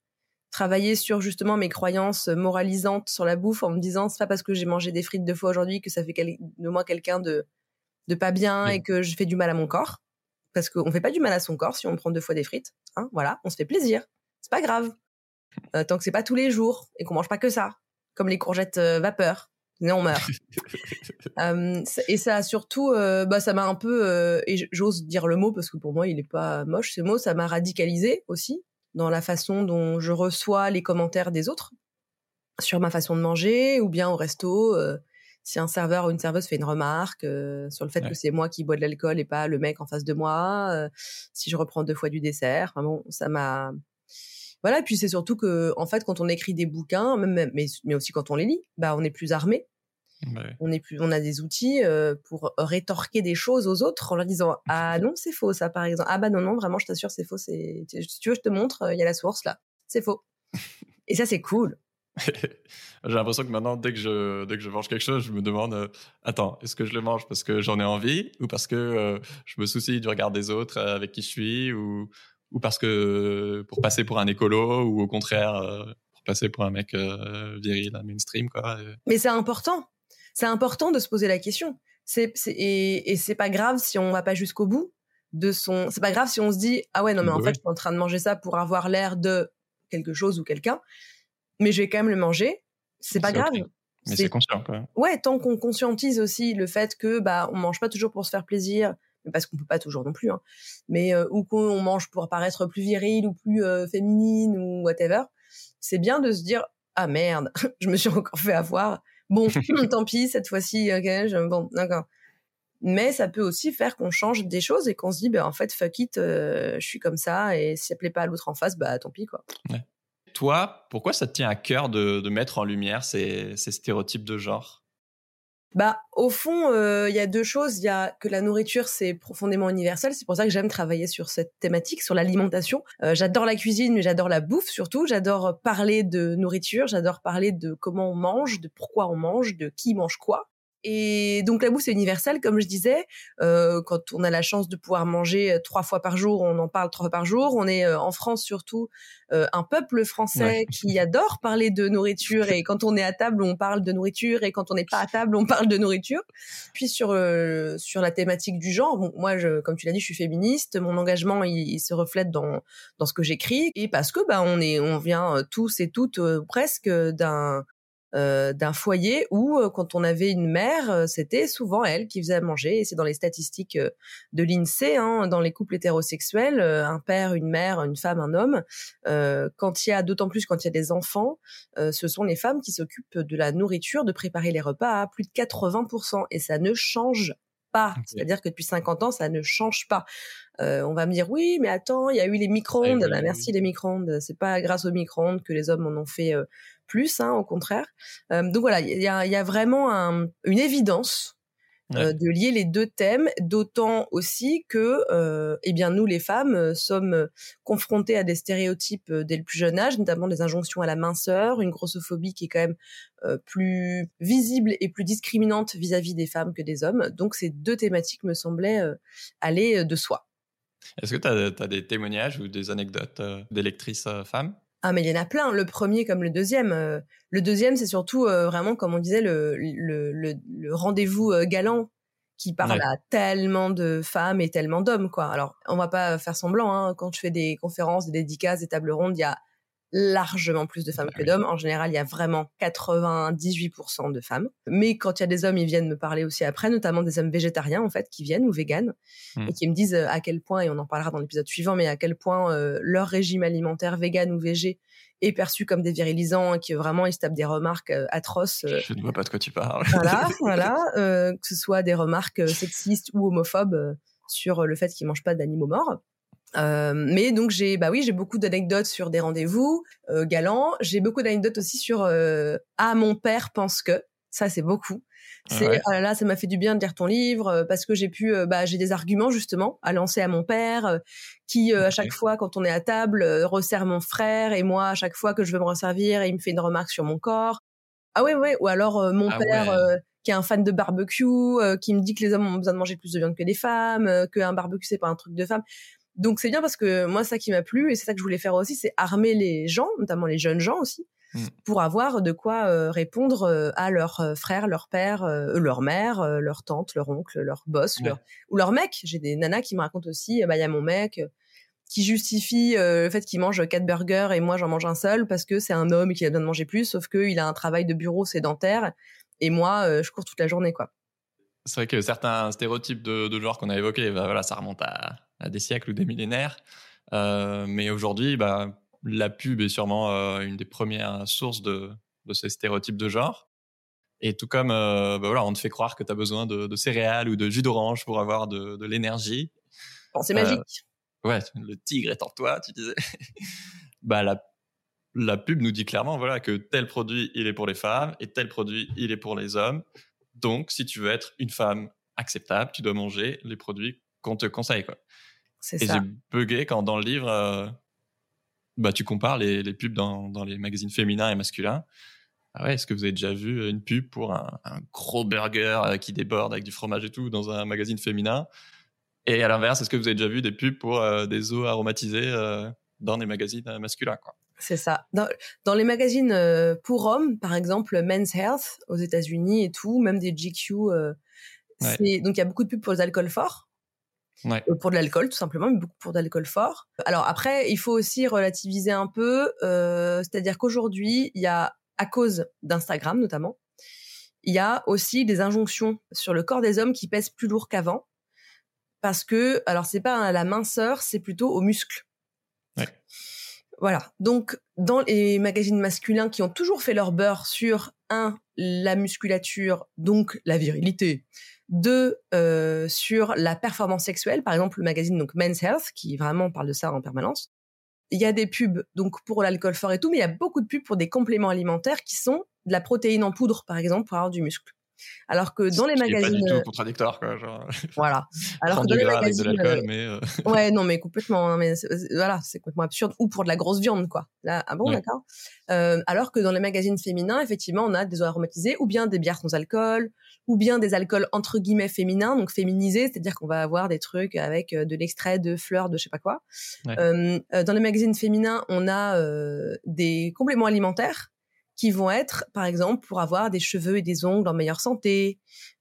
travailler sur justement mes croyances moralisantes sur la bouffe en me disant c'est pas parce que j'ai mangé des frites deux fois aujourd'hui que ça fait de moi quelqu'un de de pas bien et que je fais du mal à mon corps. Parce qu'on fait pas du mal à son corps si on prend deux fois des frites hein voilà on se fait plaisir. C'est pas grave euh, tant que c'est pas tous les jours et qu'on mange pas que ça comme les courgettes vapeur on meurt. <laughs> euh, et ça a surtout, euh, bah, ça m'a un peu, euh, et j'ose dire le mot parce que pour moi il est pas moche ce mot, ça m'a radicalisé aussi dans la façon dont je reçois les commentaires des autres sur ma façon de manger ou bien au resto. Euh, si un serveur ou une serveuse fait une remarque sur le fait que c'est moi qui bois de l'alcool et pas le mec en face de moi, si je reprends deux fois du dessert, enfin bon, ça m'a voilà, puis c'est surtout que en fait quand on écrit des bouquins, même mais, mais aussi quand on les lit, bah on est plus armé. On est plus, on a des outils euh, pour rétorquer des choses aux autres en leur disant <laughs> ah non c'est faux ça par exemple. Ah bah non non vraiment je t'assure c'est faux c'est si tu veux je te montre euh, il y a la source là. C'est faux. <laughs> Et ça c'est cool. <laughs> J'ai l'impression que maintenant dès que je dès que je mange quelque chose je me demande euh, attends est-ce que je le mange parce que j'en ai envie ou parce que je me soucie du regard des autres avec qui je suis ou ou parce que pour passer pour un écolo ou au contraire pour passer pour un mec viril, un mainstream quoi. Mais c'est important c'est important de se poser la question. C'est, et, et c'est pas grave si on va pas jusqu'au bout de son. C'est pas grave si on se dit ah ouais non mais en fait je suis en train de manger ça pour avoir l'air de quelque chose ou quelqu'un, mais je vais quand même le manger. C'est pas grave. Mais c'est conscient quoi. Ouais, tant qu'on conscientise aussi le fait que bah on mange pas toujours pour se faire plaisir, parce qu'on peut pas toujours non plus, hein, mais euh, ou qu'on mange pour paraître plus viril ou plus euh, féminine ou whatever. C'est bien de se dire ah merde, <laughs> je me suis encore fait avoir Bon, <laughs> tant pis, cette fois-ci, ok, bon, d'accord. Mais ça peut aussi faire qu'on change des choses et qu'on se dit, ben en fait, fuck it, euh, je suis comme ça, et si ça plaît pas à l'autre en face, bah tant pis, quoi. Toi, pourquoi ça te tient à cœur de, de mettre en lumière ces, ces stéréotypes de genre? Bah, au fond, euh, il y a deux choses. Il y a que la nourriture, c'est profondément universel. C'est pour ça que j'aime travailler sur cette thématique, sur l'alimentation. Euh, j'adore la cuisine, mais j'adore la bouffe surtout. J'adore parler de nourriture. J'adore parler de comment on mange, de pourquoi on mange, de qui mange quoi. Et donc la bouffe c'est universel, comme je disais. Euh, quand on a la chance de pouvoir manger euh, trois fois par jour, on en parle trois fois par jour. On est euh, en France surtout euh, un peuple français qui adore parler de nourriture. Et quand on est à table, on parle de nourriture. Et quand on n'est pas à table, on parle de nourriture. Puis sur sur la thématique du genre, moi, je, comme tu l'as dit, je suis féministe. Mon engagement, il, se reflète dans dans ce que j'écris. Et parce que bah on est, on vient tous et toutes presque d'un euh, d'un foyer où euh, quand on avait une mère, euh, c'était souvent elle qui faisait à manger. Et c'est dans les statistiques de l'INSEE, hein, dans les couples hétérosexuels, un père, une mère, une femme, un homme. quand il y a, d'autant plus quand il y a des enfants, ce sont les femmes qui s'occupent de la nourriture, de préparer les repas à plus de 80%. Et ça ne change pas. C'est-à-dire que depuis 50 ans, ça ne change pas. Euh, on va me dire oui, mais attends, il y a eu les micro-ondes. Bah, merci les micro-ondes. C'est pas grâce aux micro-ondes que les hommes en ont fait euh, plus, hein, au contraire. Euh, donc voilà, il y a, y a, vraiment un, une évidence euh, de lier les deux thèmes, d'autant aussi que, euh, eh bien, nous les femmes sommes confrontées à des stéréotypes dès le plus jeune âge, notamment des injonctions à la minceur, une grossophobie qui est quand même plus visible et plus discriminante vis-à-vis des femmes que des hommes. Donc ces deux thématiques me semblaient aller de soi. Est-ce que tu as, des témoignages ou des anecdotes d'électrices femmes? Ah, mais il y en a plein. Le premier comme le deuxième. Euh, le deuxième, c'est surtout euh, vraiment, comme on disait, le, le, le, rendez-vous euh, galant qui parle à tellement de femmes et tellement d'hommes, quoi. Alors, on va pas faire semblant. Hein. Quand je fais des conférences, des dédicaces, des tables rondes, il y a largement plus de femmes que d'hommes. En général, il y a vraiment 98% de femmes. Mais quand il y a des hommes, ils viennent me parler aussi après, notamment des hommes végétariens, en fait, qui viennent ou véganes, mmh. et qui me disent euh, à quel point, et on en parlera dans l'épisode suivant, mais à quel point euh, leur régime alimentaire vegan ou végé est perçu comme des virilisants et que vraiment ils se tapent des remarques euh, atroces. Je ne vois pas de quoi tu parles. Voilà, <laughs> voilà, que ce soit des remarques sexistes ou homophobes sur le fait qu'ils mangent pas d'animaux morts. Euh, mais donc j'ai bah oui j'ai beaucoup d'anecdotes sur des rendez-vous euh, galants. J'ai beaucoup d'anecdotes aussi sur euh, ah mon père pense que ça c'est beaucoup. C'est ah là là ça m'a fait du bien de lire ton livre euh, parce que j'ai pu euh, bah j'ai des arguments justement à lancer à mon père qui à chaque fois quand on est à table resserre mon frère et moi à chaque fois que je veux me resservir il me fait une remarque sur mon corps. Ah ouais ouais ou alors mon ah père qui est un fan de barbecue qui me dit que les hommes ont besoin de manger plus de viande que les femmes, que un barbecue c'est pas un truc de femme. Donc c'est bien parce que moi ça qui m'a plu et c'est ça que je voulais faire aussi, c'est armer les gens, notamment les jeunes gens aussi, mm. pour avoir de quoi euh, répondre euh, à leurs euh, frères, leur père, leur mère, leur tante, leur oncle, leur boss, ou leur mec. J'ai des nanas qui me racontent aussi, bah il y a mon mec qui justifie le fait qu'il mange quatre burgers et moi j'en mange un seul parce que c'est un homme et qu'il a besoin de manger plus, sauf qu'il a un travail de bureau sédentaire et moi je cours toute la journée quoi. C'est vrai que certains stéréotypes de, de genre qu'on a évoqués, bah, voilà, ça remonte à, à des siècles ou des millénaires. Euh, mais aujourd'hui, bah, la pub est sûrement euh, une des premières sources de, de, ces stéréotypes de genre. Et tout comme euh, bah voilà, on te fait croire que tu as besoin de, de, céréales ou de jus d'orange pour avoir de, de l'énergie. Bon, c'est magique. Ouais, le tigre est en toi, tu disais. <laughs> bah, la, la pub nous dit clairement voilà, que tel produit, il est pour les femmes et tel produit, il est pour les hommes. Donc, si tu veux être une femme acceptable, tu dois manger les produits qu'on te conseille. Quoi. C'est Et j'ai bugué quand dans le livre, euh, bah, tu compares les, les pubs dans, dans, les magazines féminins et masculins. Ah ouais, est-ce que vous avez déjà vu une pub pour un, un, gros burger euh, qui déborde avec du fromage et tout dans un magazine féminin? Et à l'inverse, est-ce que vous avez déjà vu des pubs pour euh, des eaux aromatisées dans des magazines masculins quoi? C'est ça. Dans, dans, les magazines pour hommes, par exemple Men's Health aux États-Unis et tout, même des GQ, donc il y a beaucoup de pubs pour les alcools forts. Ouais. Euh, pour de l'alcool tout simplement, mais beaucoup pour de l'alcool fort. Alors après, il faut aussi relativiser un peu, euh, c'est-à-dire qu'aujourd'hui, il y a, à cause d'Instagram notamment, il y a aussi des injonctions sur le corps des hommes qui pèsent plus lourd qu'avant, parce que, alors c'est pas à la minceur, c'est plutôt aux muscles. Ouais. Voilà. Donc, dans les magazines masculins qui ont toujours fait leur beurre sur un, la musculature, donc la virilité, deux euh, sur la performance sexuelle, par exemple le magazine donc Men's Health qui vraiment parle de ça en permanence. Il y a des pubs donc pour l'alcool fort et tout, mais il y a beaucoup de pubs pour des compléments alimentaires qui sont de la protéine en poudre par exemple pour avoir du muscle. Alors que dans les magazines, pas du tout contradictoire quoi. Genre... <laughs> Voilà. Alors que dans les magazines, de euh, mais euh, <laughs> ouais non mais complètement. Mais voilà, c'est complètement absurde. Ou pour de la grosse viande quoi. Là, ah bon d'accord. Euh, alors que dans les magazines féminins, effectivement, on a des eaux aromatisées ou bien des bières sans alcool ou bien des alcools entre guillemets féminins, donc féminisés, c'est-à-dire qu'on va avoir des trucs avec euh, de l'extrait de fleurs de je sais pas quoi. Euh, euh, dans les magazines féminins, on a euh, des compléments alimentaires qui vont être, par exemple, pour avoir des cheveux et des ongles en meilleure santé,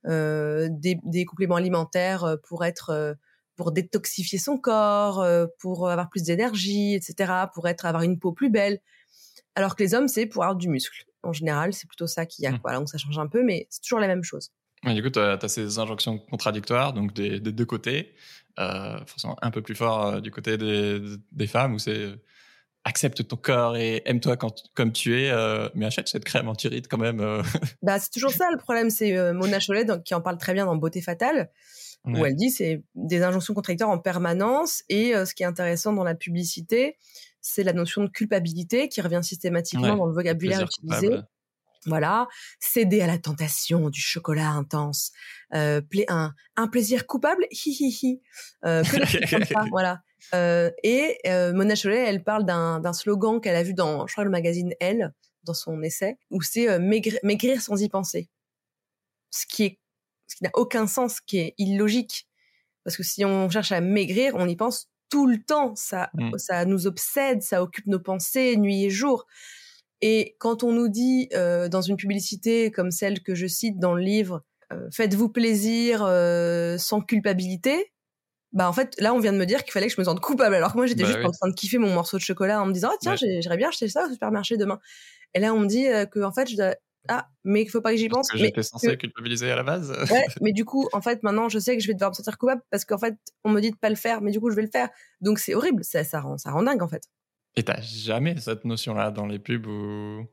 euh, des, des, compléments alimentaires pour être pour détoxifier son corps, pour avoir plus d'énergie, etc., pour être avoir une peau plus belle. Alors que les hommes, c'est pour avoir du muscle en général, c'est plutôt ça qu'il y a. Mmh. Donc ça change un peu, mais c'est toujours la même chose. du coup, tu as, ces injonctions contradictoires, donc des, deux côtés, euh, forcément un peu plus fort euh, du côté des, des femmes, où c'est accepte ton corps et aime-toi comme tu es, mais achète cette crème anti-rides quand même. <laughs> bah, c'est toujours ça le problème. C'est Mona Chollet qui en parle très bien dans Beauté fatale, où elle dit c'est des injonctions contradictoires en permanence. Et ce qui est intéressant dans la publicité, c'est la notion de culpabilité qui revient systématiquement dans le vocabulaire utilisé. Voilà, céder à la tentation du chocolat intense, euh, un, un plaisir coupable, hi hi hi, euh, <laughs> voilà. Euh, et euh, Mona Chollet, elle parle d'un slogan qu'elle a vu dans, je crois, le magazine Elle, dans son essai, où c'est euh, maigrir, maigrir, sans y penser. Ce qui est, ce qui n'a aucun sens, qui est illogique, parce que si on cherche à maigrir, on y pense tout le temps. Ça, mmh. ça nous obsède, ça occupe nos pensées nuit et jour. Et quand on nous dit euh, dans une publicité comme celle que je cite dans le livre, euh, faites-vous plaisir euh, sans culpabilité, bah en fait là on vient de me dire qu'il fallait que je me sente coupable alors que moi j'étais bah juste en train de kiffer mon morceau de chocolat en me disant ah tiens j'aimerais bien acheter ça au supermarché demain. Et là on me dit que en fait je dois ah, mais il faut pas que j'y pense. Que j'étais censé culpabiliser à la base. <laughs> ouais, <laughs> mais du coup, en fait, maintenant, je sais que je vais devoir me sentir coupable parce qu'en fait, on me dit de pas le faire, mais du coup, je vais le faire. Donc, c'est horrible. Ça, ça rend, ça rend dingue, en fait. Et t'as jamais cette notion-là dans les pubs ou,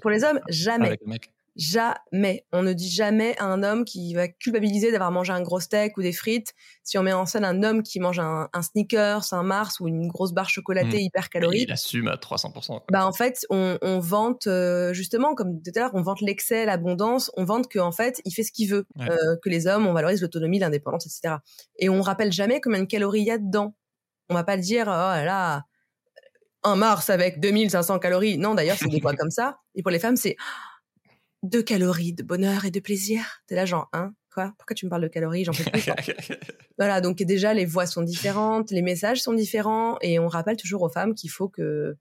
Pour les hommes, jamais. Avec les mecs. Jamais. On ne dit jamais à un homme qui va culpabiliser d'avoir mangé un gros steak ou des frites si on met en scène un homme qui mange un, un Snickers, un Mars ou une grosse barre chocolatée mmh. hyper calorique. il assume à 300%. Bah en fait, on, on vante euh, justement, comme tout à l'heure, on vante l'excès, l'abondance, on vante qu'en fait, il fait ce qu'il veut, euh, que les hommes, on valorise l'autonomie, l'indépendance, etc. Et on rappelle jamais combien de calories il y a dedans. On va pas dire, oh là là, un Mars avec 2500 calories. Non, d'ailleurs, c'est des poids <laughs> comme ça. Et pour les femmes, c'est deux calories de bonheur et de plaisir. T'es là, genre, hein, quoi? Pourquoi tu me parles de calories? J'en peux plus. <laughs> voilà, donc déjà, les voix sont différentes, les messages sont différents, et on rappelle toujours aux femmes qu'il faut que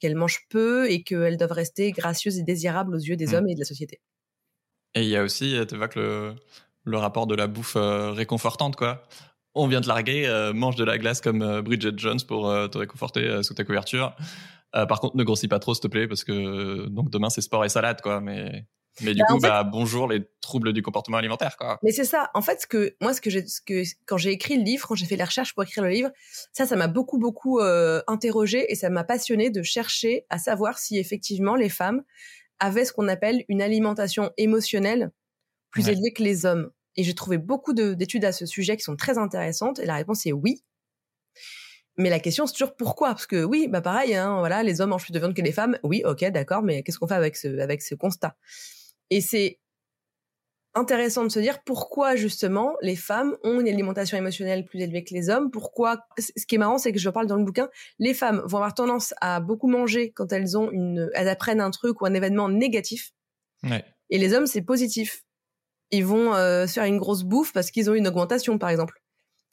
qu'elles mangent peu et qu'elles doivent rester gracieuses et désirables aux yeux des mmh. hommes et de la société. Et il y a aussi, tu vois que le, le rapport de la bouffe euh, réconfortante, quoi on vient te larguer, euh, mange de la glace comme euh, Bridget Jones pour euh, te réconforter sous ta couverture. par contre, ne grossis pas trop, s'il te plaît, parce que donc demain c'est sport et salade, quoi. Mais mais du bah, coup, bah, bonjour les troubles du comportement alimentaire, quoi. Mais c'est ça. En fait, ce que moi, ce que j'ai, ce que quand j'ai écrit le livre, quand j'ai fait les recherches pour écrire le livre, ça, ça m'a beaucoup, beaucoup interrogé et ça m'a passionné de chercher à savoir si effectivement les femmes avaient ce qu'on appelle une alimentation émotionnelle plus élevée que les hommes. Et j'ai trouvé beaucoup d'études à ce sujet qui sont très intéressantes. Et la réponse est oui. Mais la question, c'est toujours pourquoi? Parce que oui, bah pareil, hein, voilà, les hommes mangent plus de viande que les femmes. Oui, ok, d'accord, mais qu'est-ce qu'on fait avec ce, avec ce constat? Et c'est intéressant de se dire pourquoi justement les femmes ont une alimentation émotionnelle plus élevée que les hommes. Pourquoi? Ce qui est marrant, c'est que je parle dans le bouquin, les femmes vont avoir tendance à beaucoup manger quand elles ont une, elles apprennent un truc ou un événement négatif. Ouais. Et les hommes, c'est positif ils vont euh, se faire une grosse bouffe parce qu'ils ont une augmentation, par exemple.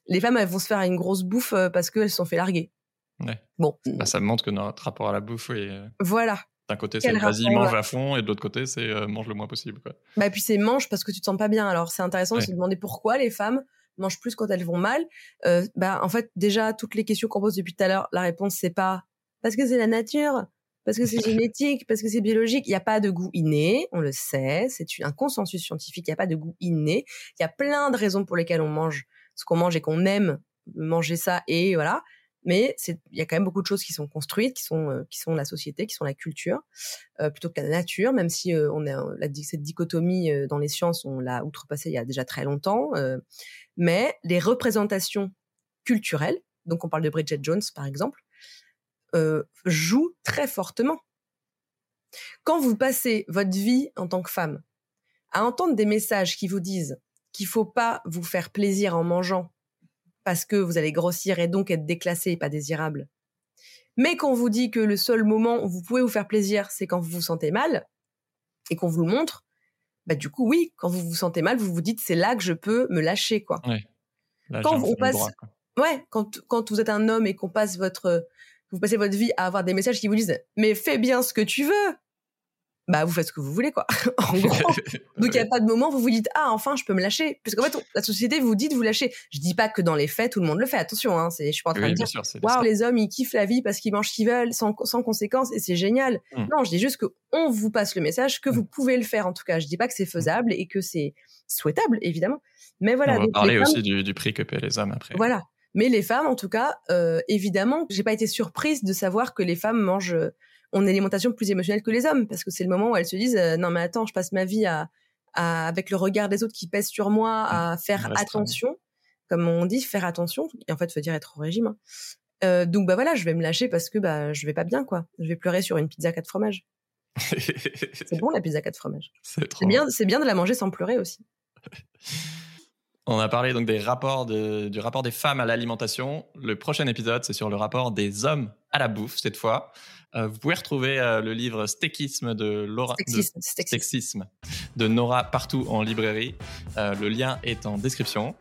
Les femmes, elles vont se faire une grosse bouffe euh, parce qu'elles se sont fait larguer. Ouais. Bon. Bah, ça montre que notre rapport à la bouffe est. Euh, voilà. D'un côté, c'est vas-y, mange à fond, et de l'autre côté, c'est mange le moins possible. Quoi. Bah, puis c'est mange parce que tu te sens pas bien. Alors, c'est intéressant de se demander pourquoi les femmes mangent plus quand elles vont mal. Euh, bah, en fait, déjà, toutes les questions qu'on pose depuis tout à l'heure, la réponse, c'est pas parce que c'est la nature, parce que c'est <laughs> génétique, parce que c'est biologique. Il n'y a pas de goût inné, on le sait, c'est un consensus scientifique, il n'y a pas de goût inné. Il y a plein de raisons pour lesquelles on mange ce qu'on mange et qu'on aime manger ça, et voilà. Mais il y a quand même beaucoup de choses qui sont construites, qui sont euh, qui sont la société, qui sont la culture, euh, plutôt que la nature. Même si euh, on a cette dichotomie dans les sciences, on l'a outrepassée il y a déjà très longtemps. mais les représentations culturelles, donc on parle de Bridget Jones par exemple, euh, joue très fortement. Quand vous passez votre vie en tant que femme à entendre des messages qui vous disent qu'il faut pas vous faire plaisir en mangeant parce que vous allez grossir et donc être déclassé et pas désirable, mais qu'on vous dit que le seul moment où vous pouvez vous faire plaisir, c'est quand vous vous sentez mal et qu'on vous le montre, bah du coup oui, quand vous vous sentez mal, vous vous dites c'est là que je peux me lâcher quoi. quand on passe, ouais, quand quand vous êtes un homme et qu'on passe votre vous passez votre vie à avoir des messages qui vous disent mais fais bien ce que tu veux bah vous faites ce que vous voulez quoi. <laughs> En <laughs> gros. Donc il n'y a pas de moment où vous vous dites ah enfin je peux me lâcher. Parce qu'en fait la société vous dit de vous lâcher je dis pas que dans les faits tout le monde le fait. Attention hein c'est je suis pas en train de dire waouh les hommes ils kiffent la vie parce qu'ils mangent ce qu'ils veulent sans, sans conséquences et c'est génial. Mmh. non je dis juste que on vous passe le message que mmh. vous pouvez le faire en tout cas. Je dis pas que c'est faisable et que c'est souhaitable évidemment. Mais voilà on va parler aussi du, du, prix que paient les hommes après. Voilà. Mais les femmes, en tout cas, euh, évidemment, j'ai pas été surprise de savoir que les femmes mangent euh, ont une alimentation plus émotionnelle que les hommes, parce que c'est le moment où elles se disent euh, non mais attends, je passe ma vie à, à avec le regard des autres qui pèsent sur moi, à faire attention, comme on dit, faire attention. Et en fait, faut dire être au régime. Hein. Euh, donc bah voilà, je vais me lâcher parce que bah je vais pas bien quoi. Je vais pleurer sur une pizza 4 fromages. <laughs> c'est bon la pizza 4 fromages. C'est bien, c'est bien de la manger sans pleurer aussi. <laughs> On a parlé donc des rapports du rapport des femmes à l'alimentation. Le prochain épisode, c'est sur le rapport des hommes à la bouffe cette fois. Euh, vous pouvez retrouver euh, le livre Stéquisme de Laura Stéquisme, de Nora partout en librairie. Euh, le lien est en description.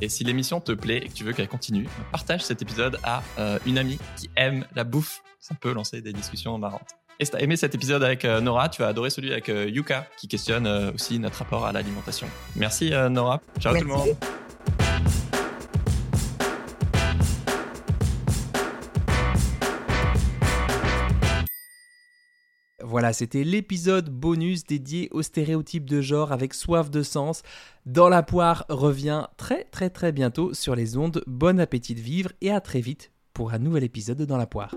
Et si l'émission te plaît et que tu veux qu'elle continue, partage cet épisode à une amie qui aime la bouffe. Ça peut lancer des discussions marrantes. Et si tu as aimé cet épisode avec Nora, tu vas adorer celui avec Yuka qui questionne aussi notre rapport à l'alimentation. Merci Nora. Ciao tout le monde. Voilà, c'était l'épisode bonus dédié aux stéréotypes de genre avec soif de sens. Dans la poire revient très très très bientôt sur les ondes. Bon appétit de vivre et à très vite pour un nouvel épisode de Dans la poire.